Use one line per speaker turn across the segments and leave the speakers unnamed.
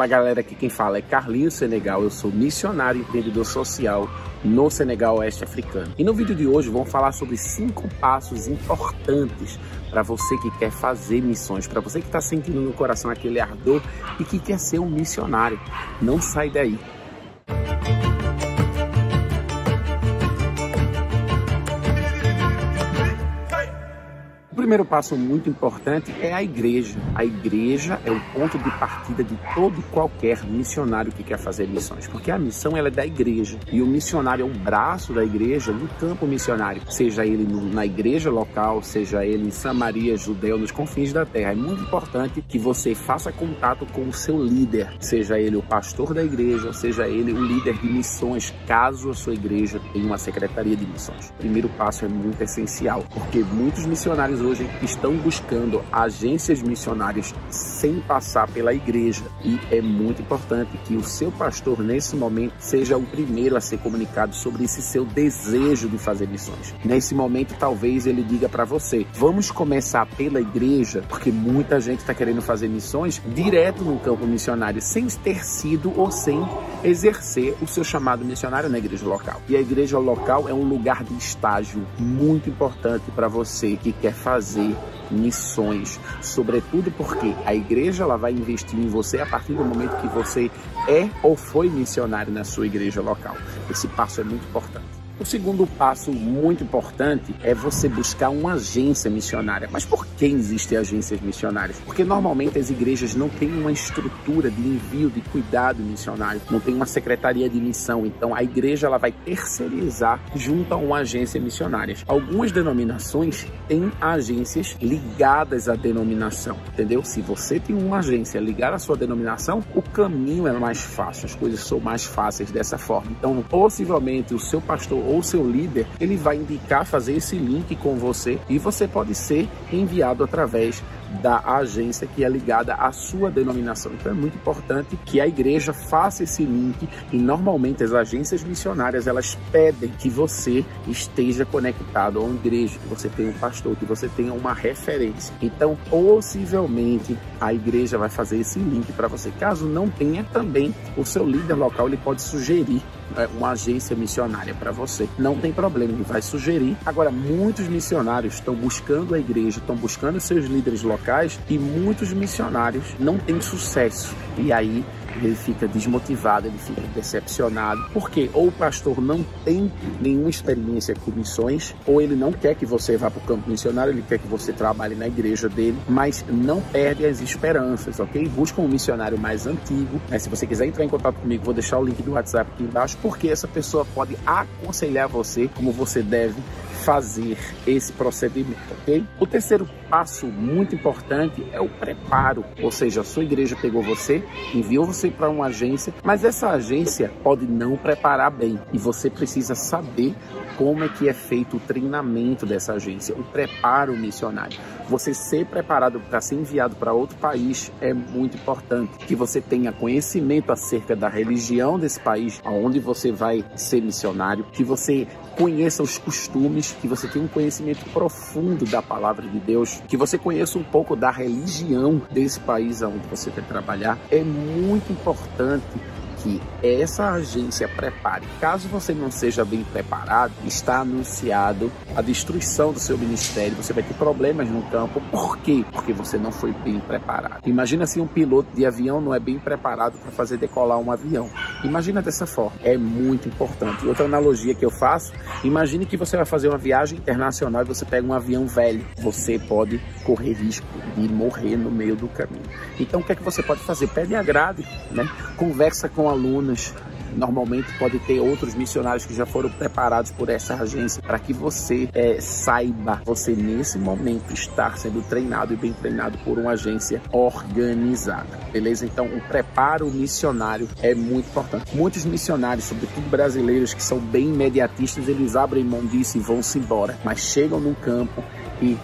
Olá galera, aqui quem fala é Carlinhos Senegal, eu sou missionário e empreendedor social no Senegal Oeste Africano. E no vídeo de hoje vamos falar sobre cinco passos importantes para você que quer fazer missões, para você que está sentindo no coração aquele ardor e que quer ser um missionário. Não sai daí. Primeiro passo muito importante é a igreja. A igreja é o ponto de partida de todo e qualquer missionário que quer fazer missões, porque a missão ela é da igreja e o missionário é o braço da igreja no campo missionário, seja ele na igreja local, seja ele em Samaria, Judeu, nos confins da terra. É muito importante que você faça contato com o seu líder, seja ele o pastor da igreja, seja ele o líder de missões, caso a sua igreja tenha uma secretaria de missões. O primeiro passo é muito essencial, porque muitos missionários hoje hoje estão buscando agências missionárias sem passar pela igreja. E é muito importante que o seu pastor, nesse momento, seja o primeiro a ser comunicado sobre esse seu desejo de fazer missões. Nesse momento, talvez ele diga para você: vamos começar pela igreja, porque muita gente está querendo fazer missões direto no campo missionário, sem ter sido ou sem exercer o seu chamado missionário na igreja local. E a igreja local é um lugar de estágio muito importante para você que quer fazer missões, sobretudo porque a igreja ela vai investir em você a partir do momento que você é ou foi missionário na sua igreja local. Esse passo é muito importante. O segundo passo muito importante é você buscar uma agência missionária. Mas por que existem agências missionárias? Porque normalmente as igrejas não têm uma estrutura de envio de cuidado missionário, não tem uma secretaria de missão. Então a igreja ela vai terceirizar junto a uma agência missionária. Algumas denominações têm agências ligadas à denominação, entendeu? Se você tem uma agência ligada à sua denominação, o caminho é mais fácil, as coisas são mais fáceis dessa forma. Então, possivelmente o seu pastor ou seu líder, ele vai indicar fazer esse link com você e você pode ser enviado através da agência que é ligada à sua denominação. Então é muito importante que a igreja faça esse link e normalmente as agências missionárias elas pedem que você esteja conectado a uma igreja, que você tenha um pastor, que você tenha uma referência. Então, possivelmente a igreja vai fazer esse link para você. Caso não tenha, também o seu líder local ele pode sugerir é, uma agência missionária para você. Não tem problema, ele vai sugerir. Agora, muitos missionários estão buscando a igreja, estão buscando seus líderes locais e muitos missionários não têm sucesso. E aí ele fica desmotivado, ele fica decepcionado, porque ou o pastor não tem nenhuma experiência com missões, ou ele não quer que você vá para o campo missionário, ele quer que você trabalhe na igreja dele, mas não perde as esperanças, ok? Busca um missionário mais antigo. Né? Se você quiser entrar em contato comigo, vou deixar o link do WhatsApp aqui embaixo, porque essa pessoa pode aconselhar você como você deve fazer esse procedimento, ok? O terceiro passo muito importante é o preparo, ou seja, a sua igreja pegou você, enviou você para uma agência, mas essa agência pode não preparar bem e você precisa saber como é que é feito o treinamento dessa agência, o preparo missionário. Você ser preparado para ser enviado para outro país é muito importante. Que você tenha conhecimento acerca da religião desse país, aonde você vai ser missionário, que você conheça os costumes, que você tenha um conhecimento profundo da palavra de Deus, que você conheça um pouco da religião desse país onde você vai trabalhar. É muito importante que essa agência prepare. Caso você não seja bem preparado, está anunciado a destruição do seu ministério. Você vai ter problemas no campo. Por quê? Porque você não foi bem preparado. Imagina se um piloto de avião não é bem preparado para fazer decolar um avião. Imagina dessa forma. É muito importante. Outra analogia que eu faço, imagine que você vai fazer uma viagem internacional e você pega um avião velho. Você pode correr risco de morrer no meio do caminho. Então o que é que você pode fazer? Pede agrade, né? Conversa com alunos. Normalmente pode ter outros missionários que já foram preparados por essa agência para que você é, saiba, você nesse momento estar sendo treinado e bem treinado por uma agência organizada, beleza? Então o preparo missionário é muito importante. Muitos missionários, sobretudo brasileiros que são bem imediatistas, eles abrem mão disso e vão-se embora, mas chegam no campo e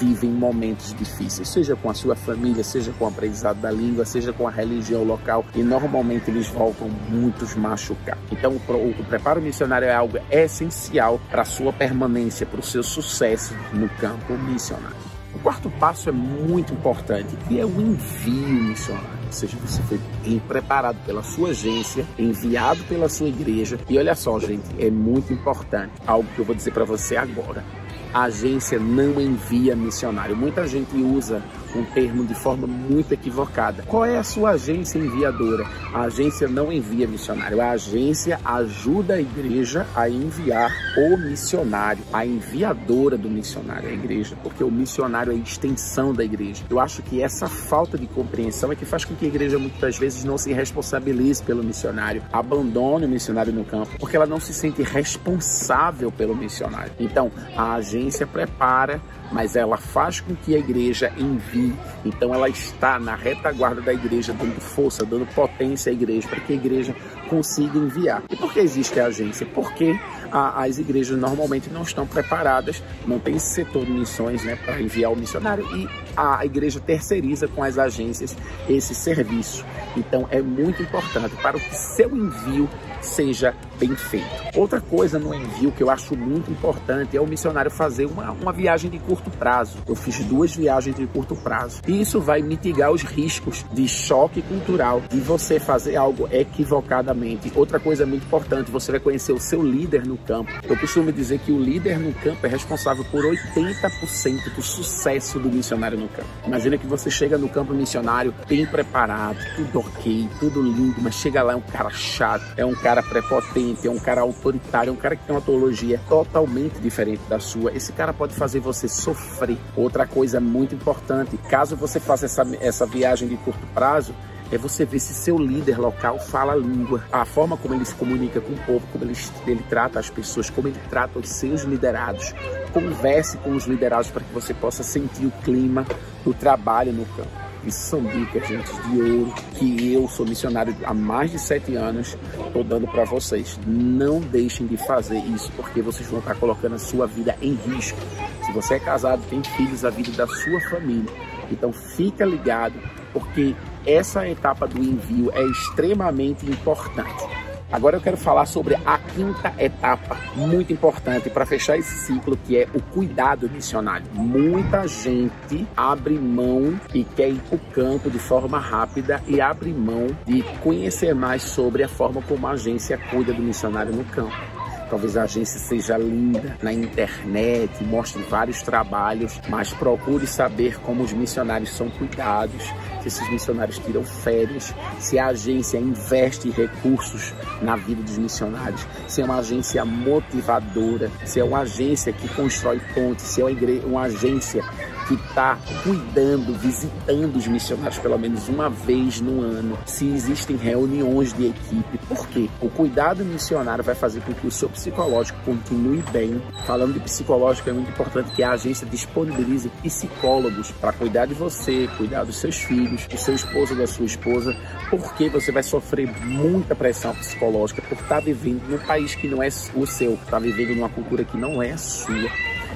vivem momentos difíceis, seja com a sua família, seja com o aprendizado da língua, seja com a religião local, e normalmente eles voltam muitos machucados. Então, o, preparo missionário é algo essencial para a sua permanência, para o seu sucesso no campo missionário. O quarto passo é muito importante, que é o envio missionário. Ou seja, você foi preparado pela sua agência, enviado pela sua igreja. E olha só, gente, é muito importante algo que eu vou dizer para você agora. A agência não envia missionário. Muita gente usa um termo de forma muito equivocada. Qual é a sua agência enviadora? A agência não envia missionário, a agência ajuda a igreja a enviar o missionário, a enviadora do missionário à igreja, porque o missionário é a extensão da igreja. Eu acho que essa falta de compreensão é que faz com que a igreja muitas vezes não se responsabilize pelo missionário, abandone o missionário no campo, porque ela não se sente responsável pelo missionário. Então, a agência prepara mas ela faz com que a igreja envie. Então ela está na retaguarda da igreja, dando força, dando potência à igreja, para que a igreja consiga enviar. E por que existe a agência? Porque a, as igrejas normalmente não estão preparadas, não tem esse setor de missões né, para enviar o missionário e a igreja terceiriza com as agências esse serviço. Então é muito importante para que seu envio seja bem feito. Outra coisa no envio que eu acho muito importante é o missionário fazer uma, uma viagem de curto prazo. Eu fiz duas viagens de curto prazo. E isso vai mitigar os riscos de choque cultural, de você fazer algo equivocadamente. Outra coisa muito importante, você vai conhecer o seu líder no campo. Eu costumo dizer que o líder no campo é responsável por 80% do sucesso do missionário no campo. Imagina que você chega no campo missionário bem preparado, tudo ok, tudo lindo, mas chega lá é um cara chato, é um cara prepotente, é um cara autoritário, é um cara que tem uma teologia totalmente diferente da sua. Esse cara pode fazer você sofrer. Outra coisa muito importante, caso você faça essa, essa viagem de curto prazo, é você ver se seu líder local fala a língua, a forma como ele se comunica com o povo, como ele, ele trata as pessoas, como ele trata os seus liderados. Converse com os liderados para que você possa sentir o clima do trabalho no campo. São dicas, gente, de ouro que eu sou missionário há mais de sete anos, estou dando para vocês. Não deixem de fazer isso, porque vocês vão estar colocando a sua vida em risco. Se você é casado, tem filhos, a vida da sua família. Então fica ligado, porque essa etapa do envio é extremamente importante. Agora eu quero falar sobre a quinta etapa, muito importante para fechar esse ciclo, que é o cuidado missionário. Muita gente abre mão e quer ir para o campo de forma rápida e abre mão de conhecer mais sobre a forma como a agência cuida do missionário no campo. Talvez a agência seja linda na internet, mostre vários trabalhos, mas procure saber como os missionários são cuidados, se esses missionários tiram férias, se a agência investe recursos na vida dos missionários, se é uma agência motivadora, se é uma agência que constrói pontes, se é uma, uma agência que está cuidando, visitando os missionários pelo menos uma vez no ano, se existem reuniões de equipe. Por quê? O cuidado missionário vai fazer com que o seu psicológico continue bem. Falando de psicológico, é muito importante que a agência disponibilize psicólogos para cuidar de você, cuidar dos seus filhos, do seu esposo, da sua esposa, porque você vai sofrer muita pressão psicológica por estar tá vivendo num país que não é o seu, estar tá vivendo numa cultura que não é a sua.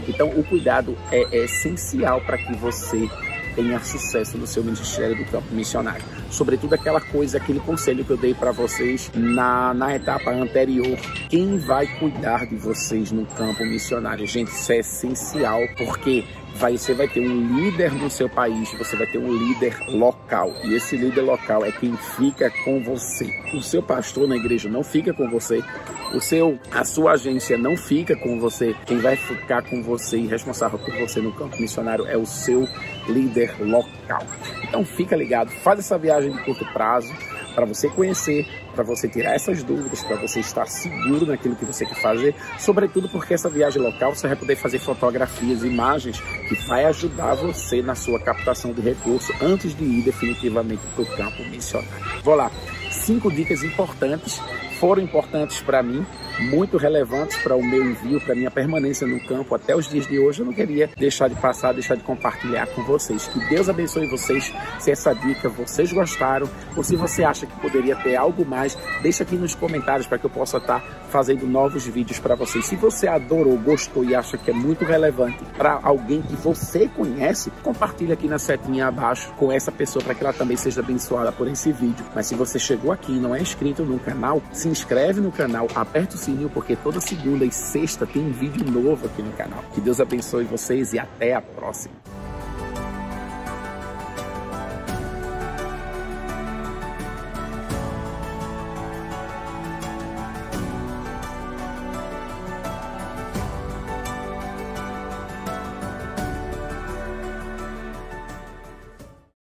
Então, o cuidado é, é essencial para que você tenha sucesso no seu ministério do campo missionário. Sobretudo aquela coisa, aquele conselho que eu dei para vocês na, na etapa anterior. Quem vai cuidar de vocês no campo missionário? Gente, isso é essencial, porque vai, você vai ter um líder no seu país, você vai ter um líder local. E esse líder local é quem fica com você. O seu pastor na igreja não fica com você. O seu, a sua agência não fica com você. Quem vai ficar com você e responsável por você no campo missionário é o seu líder local. Então fica ligado, faz essa viagem de curto prazo para você conhecer, para você tirar essas dúvidas, para você estar seguro naquilo que você quer fazer, sobretudo porque essa viagem local você vai poder fazer fotografias, imagens que vai ajudar você na sua captação de recurso antes de ir definitivamente para o campo missionário. Vou lá, cinco dicas importantes foram importantes para mim muito relevantes para o meu envio, para minha permanência no campo até os dias de hoje. Eu não queria deixar de passar, deixar de compartilhar com vocês. Que Deus abençoe vocês. Se essa dica vocês gostaram, ou se você acha que poderia ter algo mais, deixa aqui nos comentários para que eu possa estar fazendo novos vídeos para vocês. Se você adorou, gostou e acha que é muito relevante para alguém que você conhece, compartilha aqui na setinha abaixo com essa pessoa para que ela também seja abençoada por esse vídeo. Mas se você chegou aqui e não é inscrito no canal, se inscreve no canal, aperta o sininho, porque toda segunda e sexta tem um vídeo novo aqui no canal. Que Deus abençoe vocês e até a próxima.